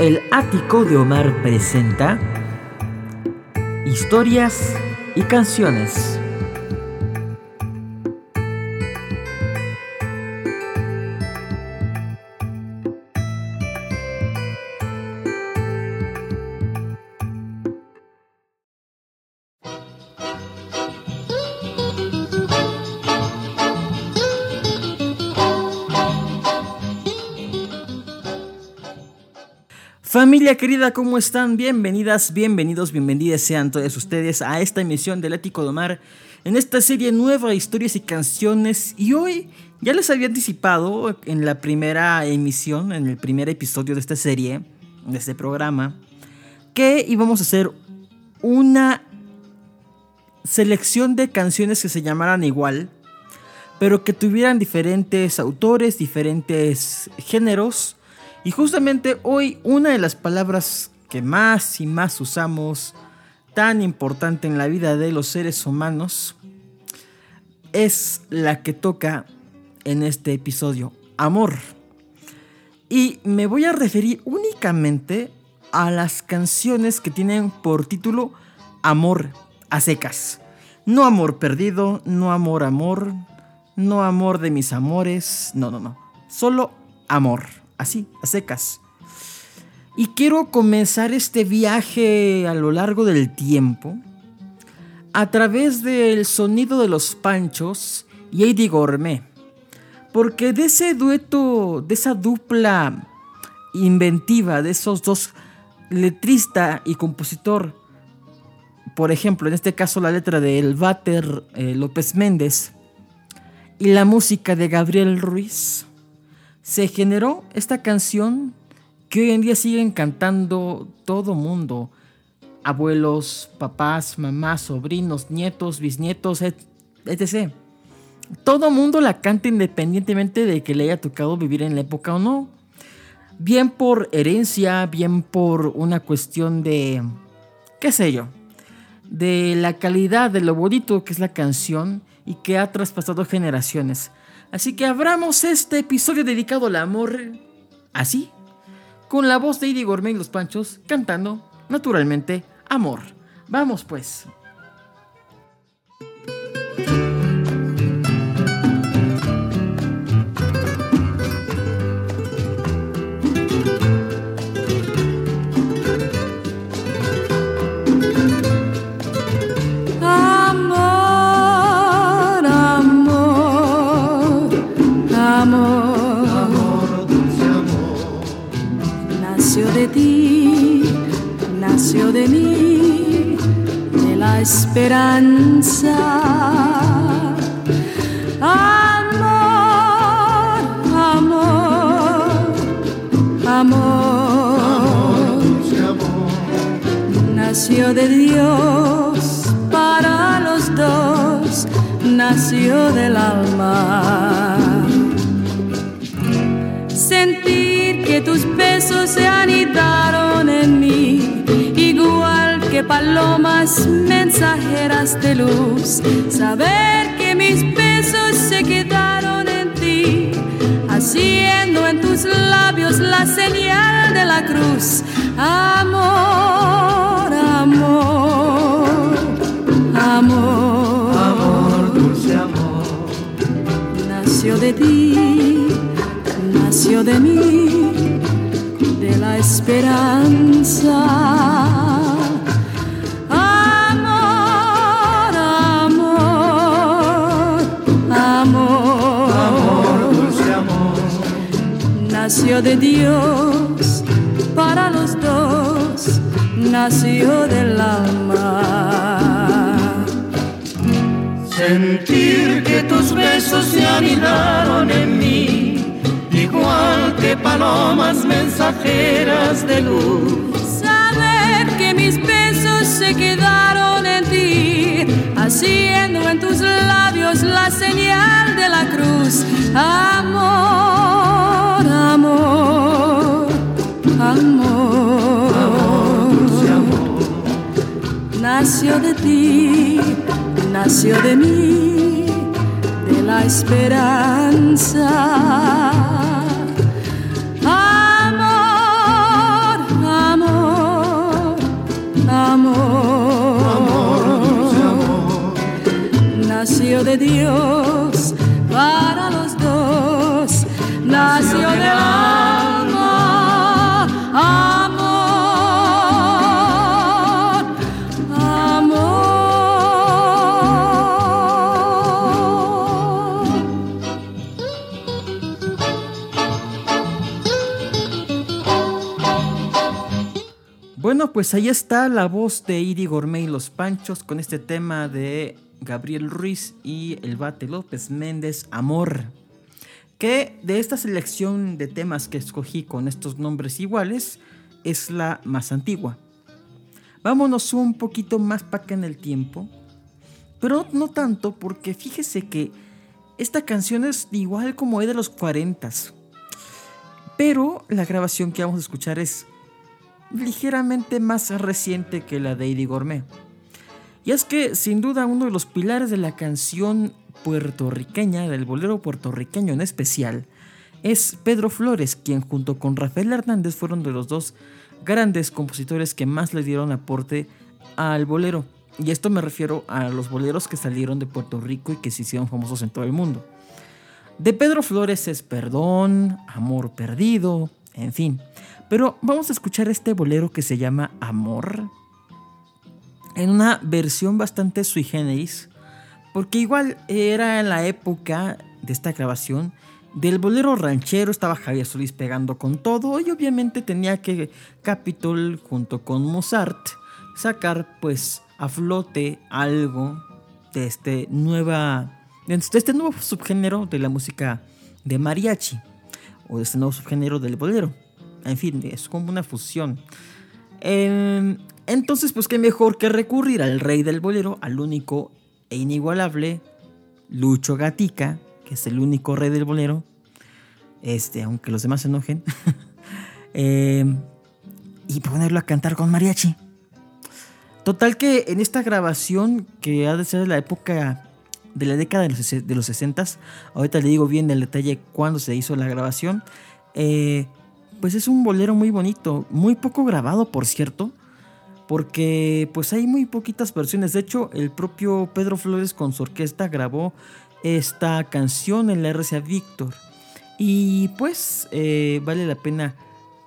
El ático de Omar presenta historias y canciones. Familia querida, ¿cómo están? Bienvenidas, bienvenidos, bienvenidas sean todos ustedes a esta emisión del Ético de Omar, en esta serie nueva de historias y canciones. Y hoy ya les había anticipado en la primera emisión, en el primer episodio de esta serie, de este programa, que íbamos a hacer una selección de canciones que se llamaran igual, pero que tuvieran diferentes autores, diferentes géneros y justamente hoy una de las palabras que más y más usamos, tan importante en la vida de los seres humanos, es la que toca en este episodio, amor. Y me voy a referir únicamente a las canciones que tienen por título Amor a secas. No amor perdido, no amor amor, no amor de mis amores, no, no, no. Solo amor así, a secas. Y quiero comenzar este viaje a lo largo del tiempo a través del sonido de los Panchos y Eddie Gourmet. Porque de ese dueto, de esa dupla inventiva de esos dos, letrista y compositor, por ejemplo, en este caso la letra de El Váter eh, López Méndez y la música de Gabriel Ruiz, se generó esta canción que hoy en día siguen cantando todo mundo. Abuelos, papás, mamás, sobrinos, nietos, bisnietos, etc. Todo mundo la canta independientemente de que le haya tocado vivir en la época o no. Bien por herencia, bien por una cuestión de, qué sé yo, de la calidad, de lo bonito que es la canción y que ha traspasado generaciones. Así que abramos este episodio dedicado al amor así, con la voz de Idi Gourmet y los Panchos cantando, naturalmente, amor. Vamos pues. De mí, de la esperanza. Amor, amor, amor, nació de Dios para los dos, nació del alma. Sentir que tus besos se anidaron en mí palomas mensajeras de luz, saber que mis besos se quedaron en ti, haciendo en tus labios la señal de la cruz. Amor, amor, amor, amor, dulce amor, nació de ti, nació de mí, de la esperanza. Nació de Dios para los dos, nació del alma. Sentir que tus besos se anidaron en mí, igual que palomas mensajeras de luz. Saber que mis besos se quedaron en ti, haciendo en tus labios la señal de la cruz. Amor nació de ti, nació de mí, de la esperanza. Amor, amor, amor, amor, amor. Nació de Dios para los dos, nació, de amor. Bueno, pues ahí está la voz de Iri Gourmet y los Panchos con este tema de Gabriel Ruiz y el Bate López Méndez, Amor. Que de esta selección de temas que escogí con estos nombres iguales es la más antigua. Vámonos un poquito más para acá en el tiempo, pero no tanto porque fíjese que esta canción es igual como es de los 40 pero la grabación que vamos a escuchar es ligeramente más reciente que la de Eddie Gourmet. Y es que, sin duda, uno de los pilares de la canción puertorriqueña, del bolero puertorriqueño en especial, es Pedro Flores, quien junto con Rafael Hernández fueron de los dos grandes compositores que más le dieron aporte al bolero. Y esto me refiero a los boleros que salieron de Puerto Rico y que se hicieron famosos en todo el mundo. De Pedro Flores es Perdón, Amor Perdido, en fin. Pero vamos a escuchar este bolero que se llama Amor. En una versión bastante sui generis. Porque igual era en la época de esta grabación del bolero ranchero. Estaba Javier Solís pegando con todo. Y obviamente tenía que Capitol junto con Mozart sacar pues a flote algo de este nueva de este nuevo subgénero de la música de mariachi o de este nuevo subgénero del bolero. En fin, es como una fusión. Eh, entonces, pues qué mejor que recurrir al rey del bolero, al único e inigualable Lucho Gatica, que es el único rey del bolero. Este, aunque los demás se enojen. eh, y ponerlo a cantar con mariachi. Total que en esta grabación, que ha de ser de la época de la década de los, de los 60, ahorita le digo bien el detalle cuándo se hizo la grabación, eh, pues es un bolero muy bonito, muy poco grabado por cierto, porque pues hay muy poquitas versiones, de hecho el propio Pedro Flores con su orquesta grabó esta canción en la RCA Víctor y pues eh, vale la pena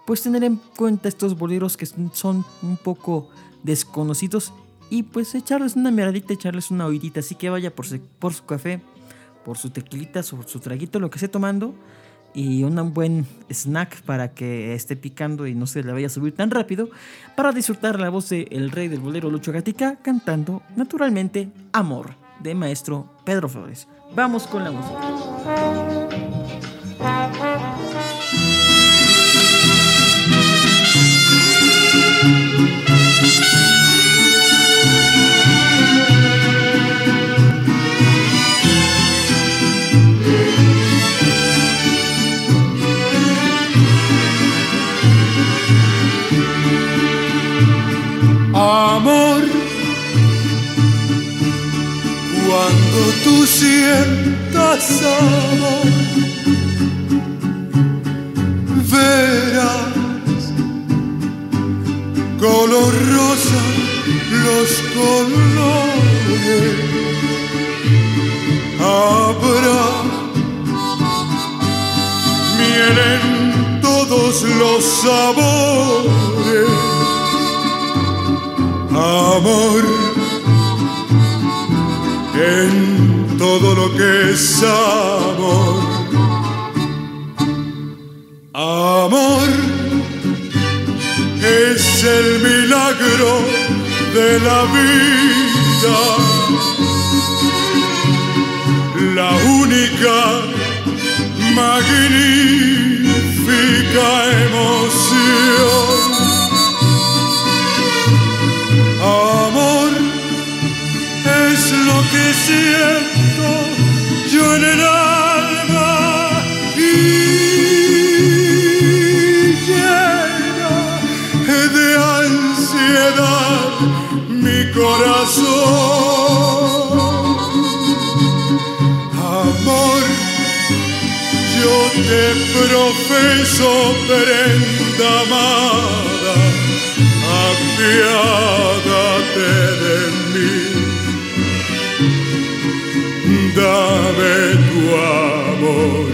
pues tener en cuenta estos boleros que son un poco desconocidos y pues echarles una miradita, echarles una oídita. Así que vaya por su, por su café, por su tequilita, su traguito, lo que esté tomando. Y un buen snack para que esté picando y no se le vaya a subir tan rápido. Para disfrutar la voz de el rey del bolero Lucho Gatica cantando naturalmente Amor de maestro Pedro Flores. Vamos con la música. Amor, verás color rosa los colores. Habrá miel en todos los sabores amor todo lo que es amor. Amor es el milagro de la vida, la única magnífica emoción. Te profeso prenda amada, apiádate de mí. Dame tu amor.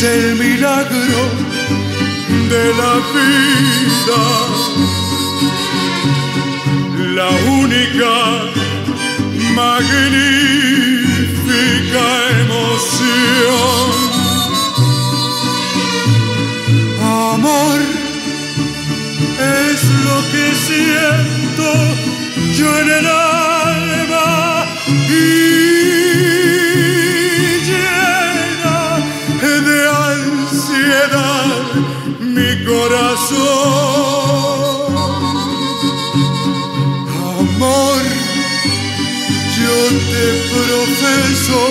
Es el milagro de la vida. La única magnífica emoción. Amor es lo que siento yo en el alma mi corazón. Amor, yo te profeso,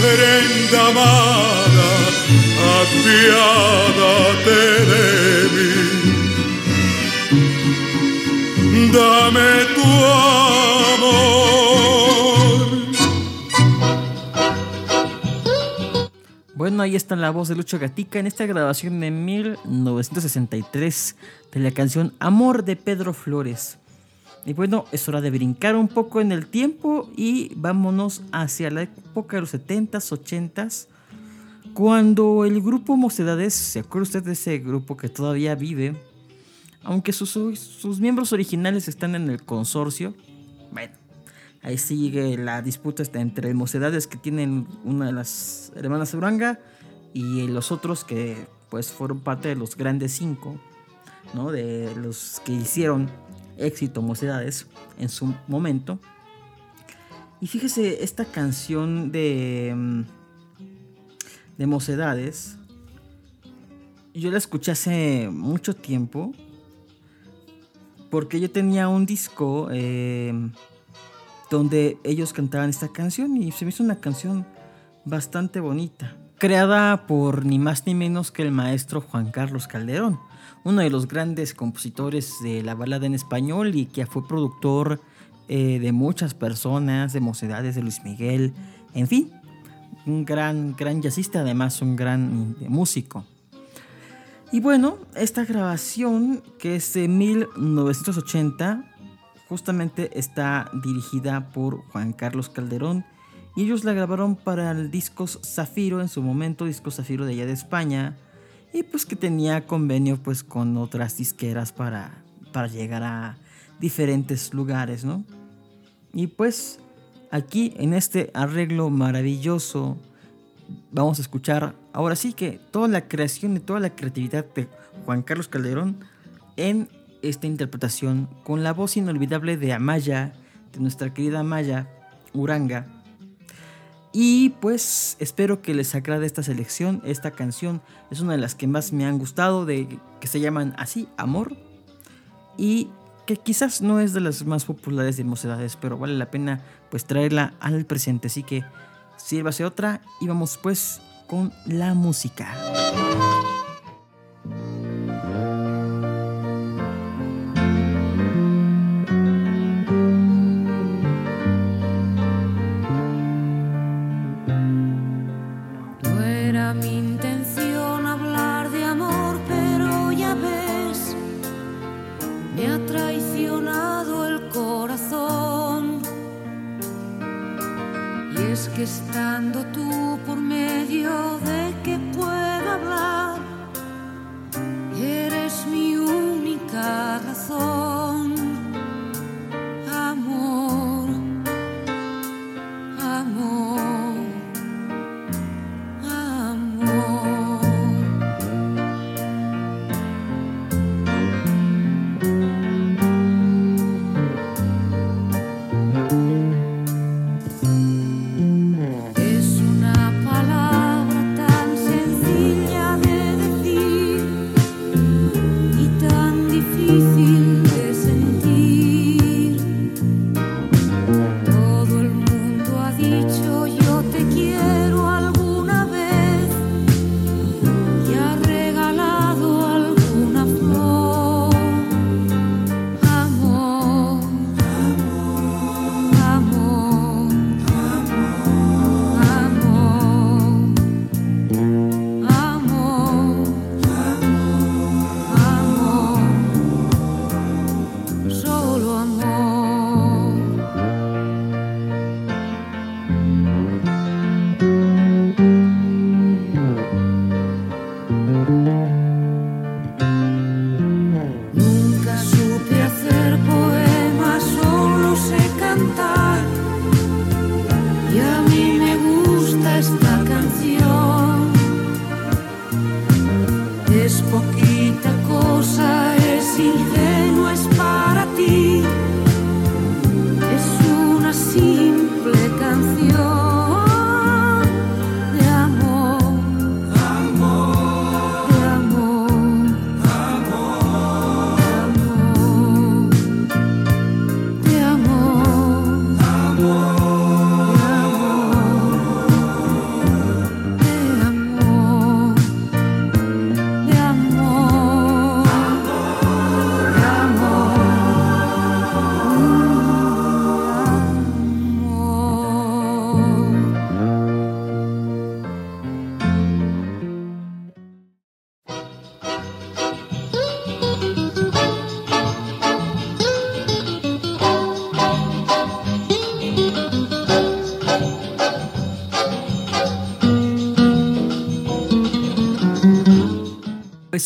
prenda amada, apiádate de mí. Dame tu amor. Bueno, ahí está la voz de Lucho Gatica en esta grabación de 1963 de la canción Amor de Pedro Flores. Y bueno, es hora de brincar un poco en el tiempo y vámonos hacia la época de los 70s, 80s, cuando el grupo Mocedades, ¿se acuerda usted de ese grupo que todavía vive? Aunque sus, sus miembros originales están en el consorcio, bueno, Ahí sigue la disputa entre mocedades que tienen una de las hermanas Uranga y los otros que pues fueron parte de los grandes cinco, ¿no? De los que hicieron éxito mocedades en su momento. Y fíjese, esta canción de, mm, de mocedades, yo la escuché hace mucho tiempo porque yo tenía un disco... Eh, donde ellos cantaban esta canción y se me hizo una canción bastante bonita, creada por ni más ni menos que el maestro Juan Carlos Calderón, uno de los grandes compositores de la balada en español y que fue productor eh, de muchas personas, de mocedades de Luis Miguel, en fin, un gran, gran jazzista, además un gran músico. Y bueno, esta grabación que es de 1980 justamente está dirigida por Juan Carlos Calderón y ellos la grabaron para el Discos Zafiro en su momento, Discos Zafiro de allá de España y pues que tenía convenio pues con otras disqueras para, para llegar a diferentes lugares, ¿no? Y pues aquí en este arreglo maravilloso vamos a escuchar ahora sí que toda la creación y toda la creatividad de Juan Carlos Calderón en esta interpretación con la voz inolvidable de Amaya, de nuestra querida Amaya Uranga. Y pues espero que les agrade esta selección, esta canción es una de las que más me han gustado, de que se llaman así, Amor, y que quizás no es de las más populares de Mocedades, pero vale la pena pues traerla al presente, así que sírvase otra y vamos pues con la música. Difícil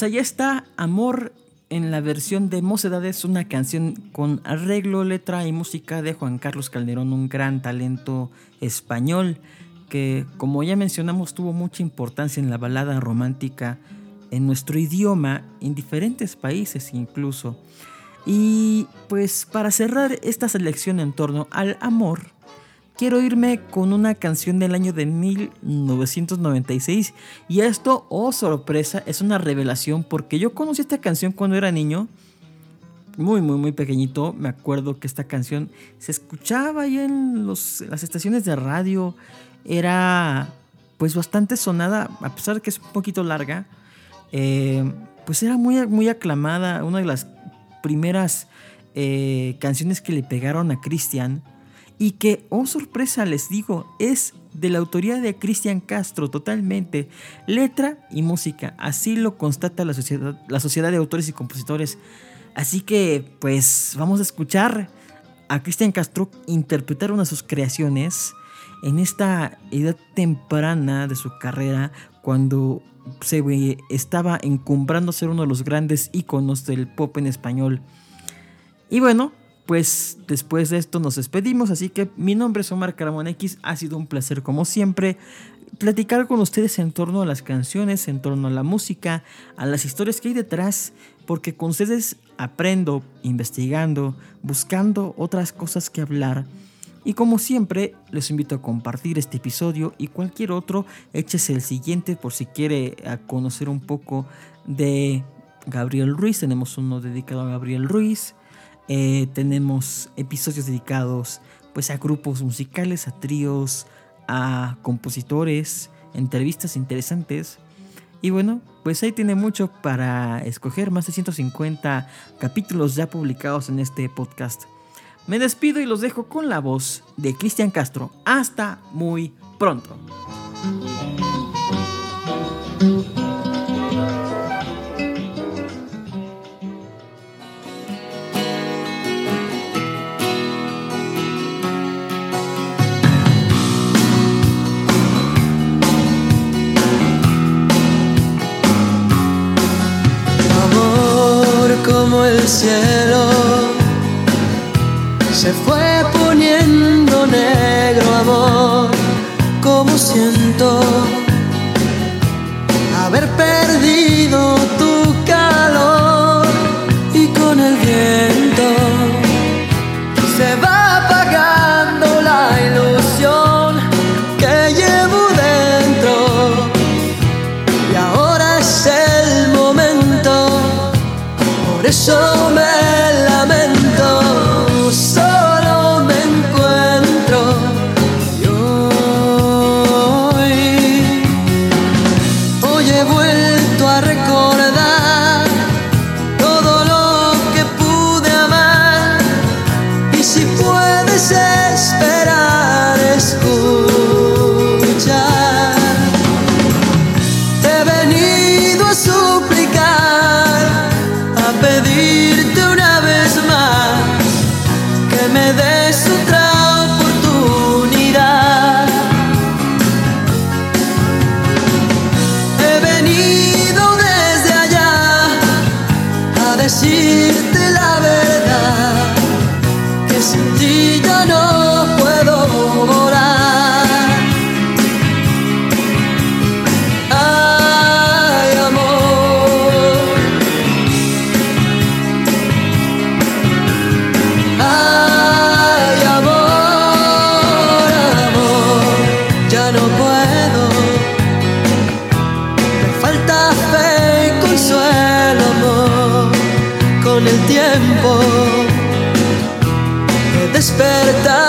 Pues allá está Amor en la versión de Mocedades, una canción con arreglo, letra y música de Juan Carlos Calderón, un gran talento español que, como ya mencionamos, tuvo mucha importancia en la balada romántica en nuestro idioma, en diferentes países incluso. Y pues para cerrar esta selección en torno al amor, quiero irme con una canción del año de 1996. Y esto, oh sorpresa, es una revelación porque yo conocí esta canción cuando era niño. Muy, muy, muy pequeñito. Me acuerdo que esta canción se escuchaba ahí en los- las estaciones de radio. Era pues bastante sonada, a pesar de que es un poquito larga. Eh, pues era muy, muy aclamada. Una de las primeras eh, canciones que le pegaron a Cristian. Y que, oh sorpresa, les digo, es de la autoría de Cristian Castro totalmente. Letra y música. Así lo constata la sociedad, la sociedad de autores y compositores. Así que, pues, vamos a escuchar a Cristian Castro interpretar una de sus creaciones en esta edad temprana de su carrera, cuando se estaba encumbrando ser uno de los grandes íconos del pop en español. Y bueno, después de esto nos despedimos, así que mi nombre es Omar Caramón X, ha sido un placer como siempre platicar con ustedes en torno a las canciones, en torno a la música, a las historias que hay detrás, porque con ustedes aprendo, investigando, buscando otras cosas que hablar. Y como siempre, les invito a compartir este episodio y cualquier otro, échese el siguiente por si quiere conocer un poco de Gabriel Ruiz. Tenemos uno dedicado a Gabriel Ruiz. Eh, tenemos episodios dedicados pues a grupos musicales, a tríos, a compositores, entrevistas interesantes. Y bueno, pues ahí tiene mucho para escoger, más de 150 capítulos ya publicados en este podcast. Me despido y los dejo con la voz de Cristian Castro. Hasta muy pronto. Cielo. Se fue poniendo negro, amor, como siento haber perdido tu tiempo. He despertado